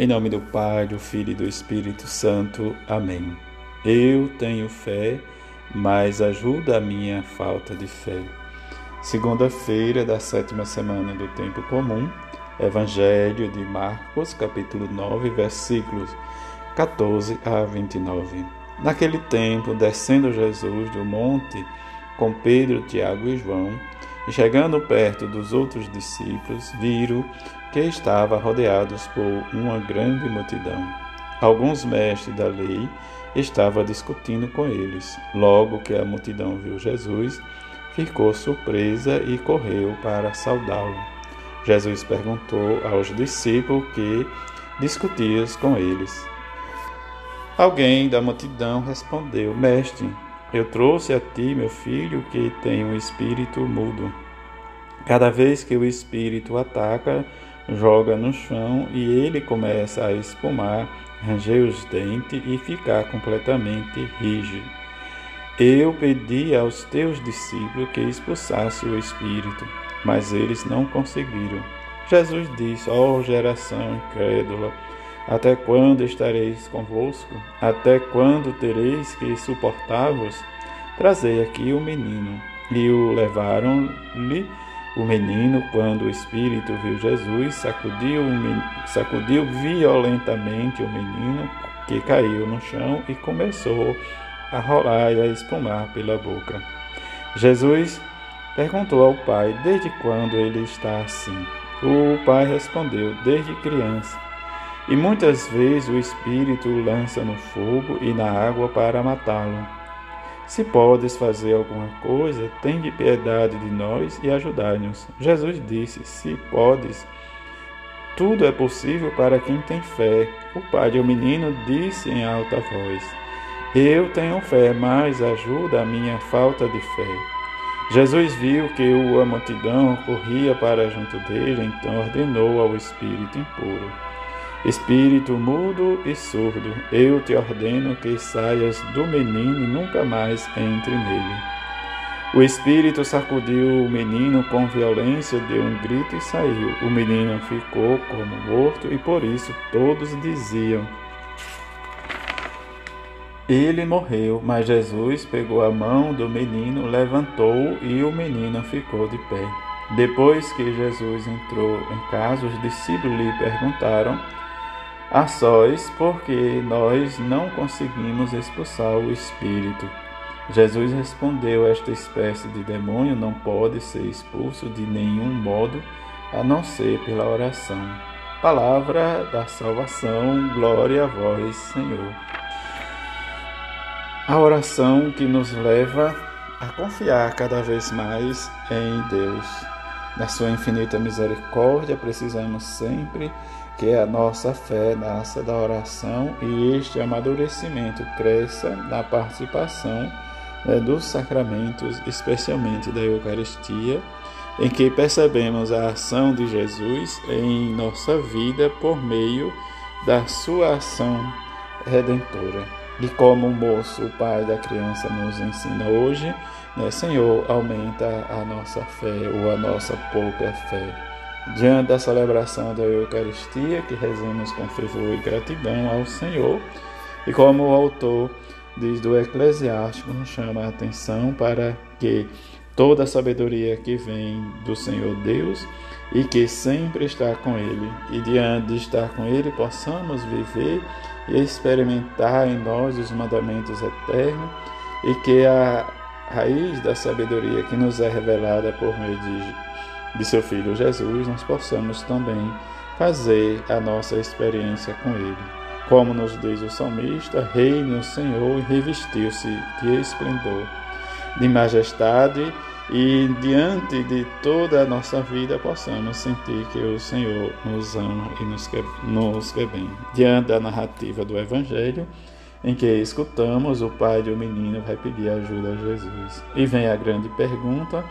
Em nome do Pai, do Filho e do Espírito Santo. Amém. Eu tenho fé, mas ajuda a minha falta de fé. Segunda-feira da sétima semana do tempo comum, Evangelho de Marcos, capítulo 9, versículos 14 a 29. Naquele tempo, descendo Jesus do monte com Pedro, Tiago e João, chegando perto dos outros discípulos, viram que estavam rodeados por uma grande multidão. Alguns mestres da lei estavam discutindo com eles. Logo que a multidão viu Jesus, ficou surpresa e correu para saudá-lo. Jesus perguntou aos discípulos que discutias com eles. Alguém da multidão respondeu: Mestre, eu trouxe a ti, meu filho, que tem um espírito mudo. Cada vez que o espírito ataca, joga no chão e ele começa a espumar, ranger os dentes e ficar completamente rígido. Eu pedi aos teus discípulos que expulsassem o espírito, mas eles não conseguiram. Jesus disse: Ó oh, geração incrédula, até quando estareis convosco? Até quando tereis que suportar-vos? Trazei aqui o menino. E o levaram-lhe o menino, quando o espírito viu Jesus, sacudiu, sacudiu violentamente o menino, que caiu no chão e começou a rolar e a espumar pela boca. Jesus perguntou ao pai desde quando ele está assim. O pai respondeu: Desde criança. E muitas vezes o espírito lança no fogo e na água para matá-lo. Se podes fazer alguma coisa, tem de piedade de nós e ajudai-nos. Jesus disse: Se podes, tudo é possível para quem tem fé. O pai do menino disse em alta voz: Eu tenho fé, mas ajuda a minha falta de fé. Jesus viu que a multidão corria para junto dele, então ordenou ao espírito impuro Espírito mudo e surdo, eu te ordeno que saias do menino e nunca mais entre nele. O espírito sacudiu o menino com violência, deu um grito e saiu. O menino ficou como morto e por isso todos diziam: Ele morreu. Mas Jesus pegou a mão do menino, levantou e o menino ficou de pé. Depois que Jesus entrou em casa, os discípulos lhe perguntaram a sós, porque nós não conseguimos expulsar o espírito. Jesus respondeu: Esta espécie de demônio não pode ser expulso de nenhum modo a não ser pela oração. Palavra da salvação, glória a vós, Senhor. A oração que nos leva a confiar cada vez mais em Deus. Na sua infinita misericórdia, precisamos sempre que a nossa fé nasça da oração e este amadurecimento cresça na participação né, dos sacramentos, especialmente da Eucaristia, em que percebemos a ação de Jesus em nossa vida por meio da sua ação redentora. E como o moço, o pai da criança, nos ensina hoje, né, Senhor, aumenta a nossa fé ou a nossa pouca fé. Diante da celebração da Eucaristia, que rezemos com fervor e gratidão ao Senhor, e como o autor diz do Eclesiástico, nos chama a atenção para que toda a sabedoria que vem do Senhor Deus e que sempre está com Ele, e diante de estar com Ele, possamos viver e experimentar em nós os mandamentos eternos e que a raiz da sabedoria que nos é revelada por meio de de seu Filho Jesus, nós possamos também fazer a nossa experiência com Ele. Como nos diz o salmista, reine o Senhor e revestiu-se de esplendor, de majestade, e diante de toda a nossa vida possamos sentir que o Senhor nos ama e nos quer, nos quer bem. Diante da narrativa do Evangelho, em que escutamos, o pai do menino vai pedir ajuda a Jesus. E vem a grande pergunta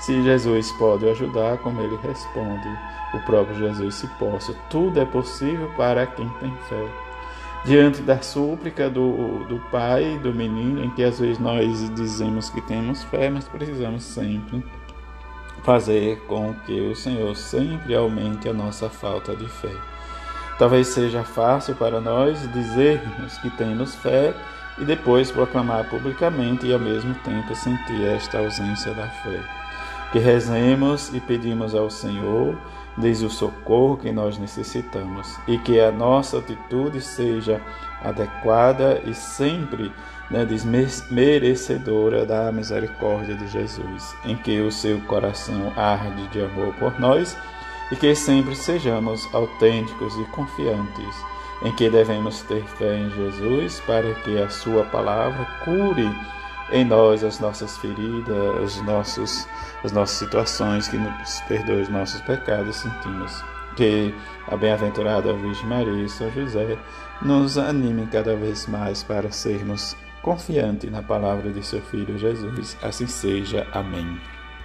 se Jesus pode ajudar, como ele responde, o próprio Jesus se possa. Tudo é possível para quem tem fé. Diante da súplica do, do pai, do menino, em que às vezes nós dizemos que temos fé, mas precisamos sempre fazer com que o Senhor sempre aumente a nossa falta de fé. Talvez seja fácil para nós dizermos que temos fé e depois proclamar publicamente e ao mesmo tempo sentir esta ausência da fé. Que rezemos e pedimos ao Senhor desde o socorro que nós necessitamos e que a nossa atitude seja adequada e sempre né, merecedora da misericórdia de Jesus, em que o seu coração arde de amor por nós e que sempre sejamos autênticos e confiantes em que devemos ter fé em Jesus para que a sua palavra cure em nós as nossas feridas, os nossos, as nossas situações, que nos perdoe os nossos pecados sentimos. Que a bem-aventurada Virgem Maria e São José nos animem cada vez mais para sermos confiantes na palavra de seu Filho Jesus. Assim seja. Amém.